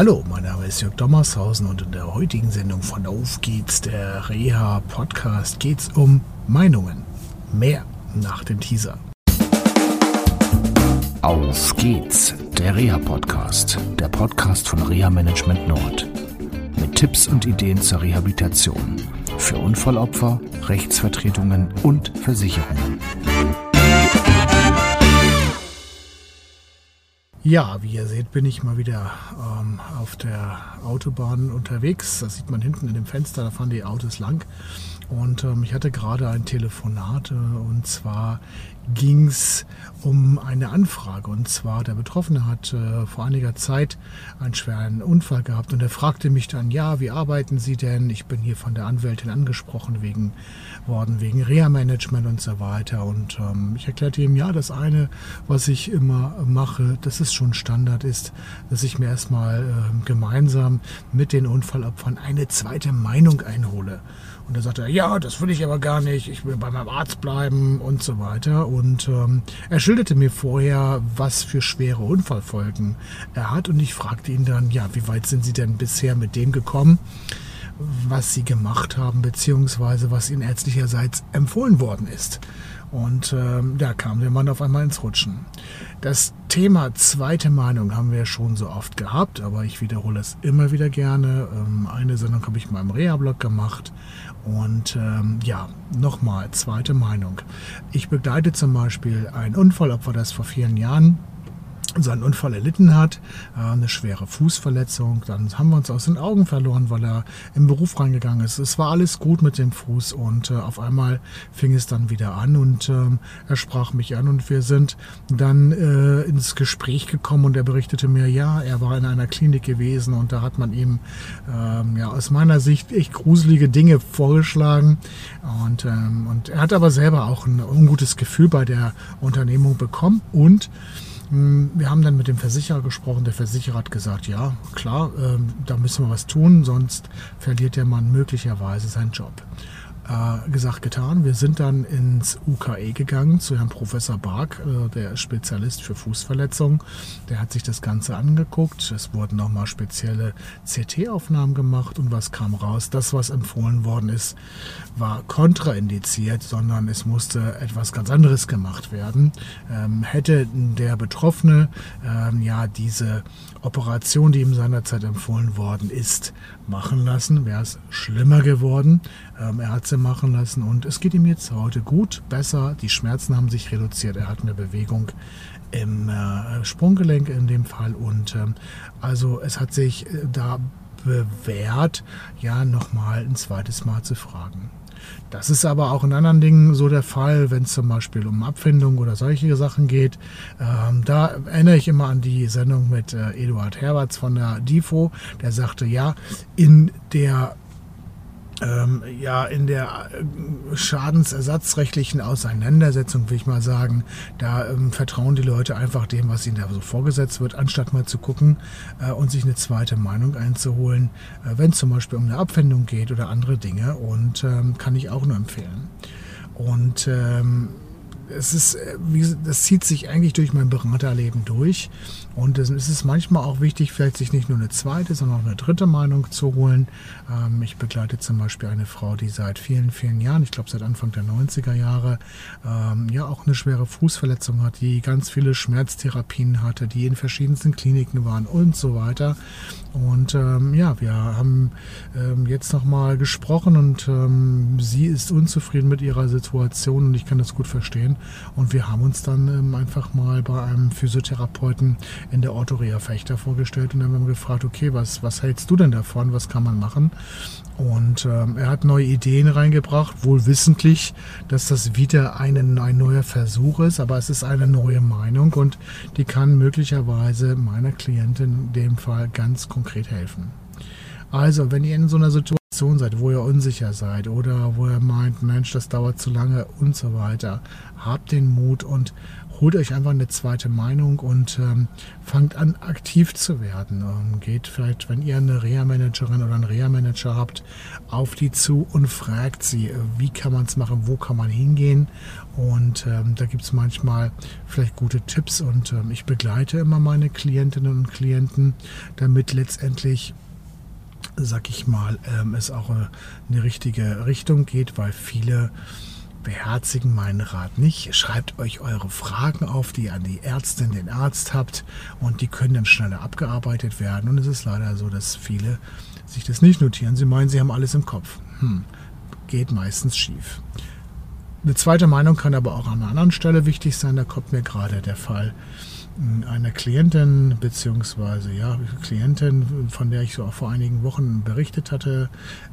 Hallo, mein Name ist Jörg Dommershausen und in der heutigen Sendung von Auf geht's, der Reha-Podcast, geht's um Meinungen. Mehr nach dem Teaser. Auf geht's, der Reha-Podcast, der Podcast von Reha Management Nord. Mit Tipps und Ideen zur Rehabilitation für Unfallopfer, Rechtsvertretungen und Versicherungen. Ja, wie ihr seht, bin ich mal wieder ähm, auf der Autobahn unterwegs. Das sieht man hinten in dem Fenster, da fahren die Autos lang. Und ähm, ich hatte gerade ein Telefonat äh, und zwar ging es um eine Anfrage. Und zwar der Betroffene hat äh, vor einiger Zeit einen schweren Unfall gehabt und er fragte mich dann, ja, wie arbeiten Sie denn? Ich bin hier von der Anwältin angesprochen wegen, worden wegen Reha-Management und so weiter. Und ähm, ich erklärte ihm, ja, das eine, was ich immer mache, das ist schon Standard ist, dass ich mir erstmal äh, gemeinsam mit den Unfallopfern eine zweite Meinung einhole. Und er sagte, ja, das will ich aber gar nicht, ich will bei meinem Arzt bleiben und so weiter. Und ähm, er schilderte mir vorher, was für schwere Unfallfolgen er hat. Und ich fragte ihn dann, ja, wie weit sind Sie denn bisher mit dem gekommen, was Sie gemacht haben, beziehungsweise was Ihnen ärztlicherseits empfohlen worden ist. Und ähm, da kam der Mann auf einmal ins Rutschen. Das Thema zweite Meinung haben wir schon so oft gehabt, aber ich wiederhole es immer wieder gerne. Ähm, eine Sendung habe ich mal im Reha-Blog gemacht. Und ähm, ja, nochmal, zweite Meinung. Ich begleite zum Beispiel ein Unfallopfer, das vor vielen Jahren seinen Unfall erlitten hat, äh, eine schwere Fußverletzung. Dann haben wir uns aus den Augen verloren, weil er im Beruf reingegangen ist. Es war alles gut mit dem Fuß und äh, auf einmal fing es dann wieder an und ähm, er sprach mich an und wir sind dann äh, ins Gespräch gekommen und er berichtete mir, ja, er war in einer Klinik gewesen und da hat man ihm ähm, ja aus meiner Sicht echt gruselige Dinge vorgeschlagen und, ähm, und er hat aber selber auch ein ungutes Gefühl bei der Unternehmung bekommen und wir haben dann mit dem Versicherer gesprochen. Der Versicherer hat gesagt, ja, klar, ähm, da müssen wir was tun, sonst verliert der Mann möglicherweise seinen Job äh, gesagt, getan. Wir sind dann ins UKE gegangen zu Herrn Professor Bark, äh, der ist Spezialist für Fußverletzungen. Der hat sich das Ganze angeguckt. Es wurden nochmal spezielle CT-Aufnahmen gemacht und was kam raus? Das, was empfohlen worden ist, war kontraindiziert, sondern es musste etwas ganz anderes gemacht werden. Ähm, hätte der Betroffene ähm, ja diese Operation, die ihm seinerzeit empfohlen worden ist, machen lassen, wäre es schlimmer geworden. Ähm, er hat sie machen lassen und es geht ihm jetzt heute gut, besser. Die Schmerzen haben sich reduziert. Er hat eine Bewegung im äh, Sprunggelenk in dem Fall und ähm, also es hat sich äh, da bewährt, ja nochmal ein zweites Mal zu fragen. Das ist aber auch in anderen Dingen so der Fall, wenn es zum Beispiel um Abfindung oder solche Sachen geht. Ähm, da erinnere ich immer an die Sendung mit äh, Eduard Herberts von der DIFO, der sagte, ja, in der ähm, ja in der äh, schadensersatzrechtlichen Auseinandersetzung, will ich mal sagen, da ähm, vertrauen die Leute einfach dem, was ihnen da so vorgesetzt wird, anstatt mal zu gucken äh, und sich eine zweite Meinung einzuholen, äh, wenn es zum Beispiel um eine Abwendung geht oder andere Dinge. Und ähm, kann ich auch nur empfehlen. Und ähm, es ist, äh, das zieht sich eigentlich durch mein Beraterleben durch. Und es ist manchmal auch wichtig, vielleicht sich nicht nur eine zweite, sondern auch eine dritte Meinung zu holen. Ähm, ich begleite zum Beispiel eine Frau, die seit vielen, vielen Jahren, ich glaube seit Anfang der 90er Jahre, ähm, ja auch eine schwere Fußverletzung hat, die ganz viele Schmerztherapien hatte, die in verschiedensten Kliniken waren und so weiter. Und ähm, ja, wir haben jetzt nochmal gesprochen und sie ist unzufrieden mit ihrer Situation und ich kann das gut verstehen. Und wir haben uns dann ähm, einfach mal bei einem Physiotherapeuten in der Orthorea Fechter vorgestellt und dann haben wir gefragt, okay, was, was hältst du denn davon? Was kann man machen? Und ähm, er hat neue Ideen reingebracht, wohl wissentlich, dass das wieder ein, ein neuer Versuch ist, aber es ist eine neue Meinung und die kann möglicherweise meiner Klientin in dem Fall ganz konkret helfen. Also, wenn ihr in so einer Situation seid, wo ihr unsicher seid oder wo ihr meint, Mensch, das dauert zu lange und so weiter, habt den Mut und holt euch einfach eine zweite Meinung und ähm, fangt an, aktiv zu werden. Ähm, geht vielleicht, wenn ihr eine Reha-Managerin oder einen Reha-Manager habt, auf die zu und fragt sie, äh, wie kann man es machen, wo kann man hingehen. Und ähm, da gibt es manchmal vielleicht gute Tipps und ähm, ich begleite immer meine Klientinnen und Klienten, damit letztendlich sag ich mal, ähm, es auch äh, eine richtige Richtung geht, weil viele beherzigen meinen Rat nicht. Schreibt euch eure Fragen auf, die ihr an die Ärztin, den Arzt habt und die können dann schneller abgearbeitet werden. Und es ist leider so, dass viele sich das nicht notieren. Sie meinen, sie haben alles im Kopf. Hm, geht meistens schief. Eine zweite Meinung kann aber auch an einer anderen Stelle wichtig sein. Da kommt mir gerade der Fall einer Klientin, beziehungsweise ja, Klientin, von der ich so auch vor einigen Wochen berichtet hatte.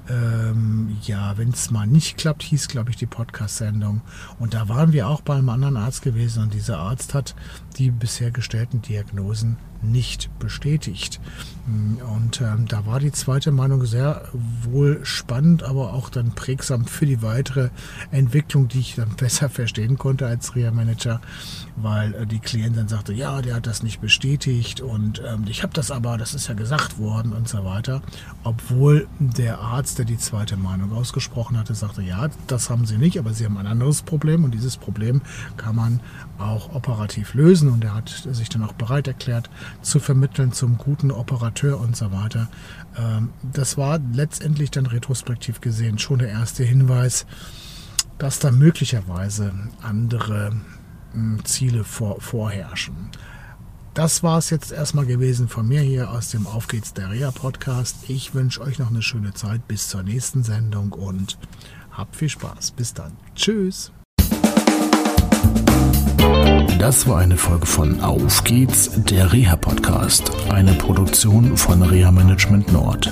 Ähm, ja, wenn es mal nicht klappt, hieß, glaube ich, die Podcast-Sendung. Und da waren wir auch bei einem anderen Arzt gewesen und dieser Arzt hat die bisher gestellten Diagnosen nicht bestätigt. Und ähm, da war die zweite Meinung sehr wohl spannend, aber auch dann prägsam für die weitere Entwicklung, die ich dann besser verstehen konnte als Reha-Manager, weil äh, die Klientin sagte, ja, der hat das nicht bestätigt und ähm, ich habe das aber, das ist ja gesagt worden und so weiter. Obwohl der Arzt, der die zweite Meinung ausgesprochen hatte, sagte, ja, das haben sie nicht, aber sie haben ein anderes Problem und dieses Problem kann man auch operativ lösen und er hat sich dann auch bereit erklärt, zu vermitteln zum guten Operateur und so weiter. Ähm, das war letztendlich dann retrospektiv gesehen schon der erste Hinweis, dass da möglicherweise andere Ziele vor, vorherrschen. Das war es jetzt erstmal gewesen von mir hier aus dem Auf geht's der Reha Podcast. Ich wünsche euch noch eine schöne Zeit bis zur nächsten Sendung und habt viel Spaß. Bis dann. Tschüss. Das war eine Folge von Auf geht's, der Reha-Podcast, eine Produktion von Reha Management Nord.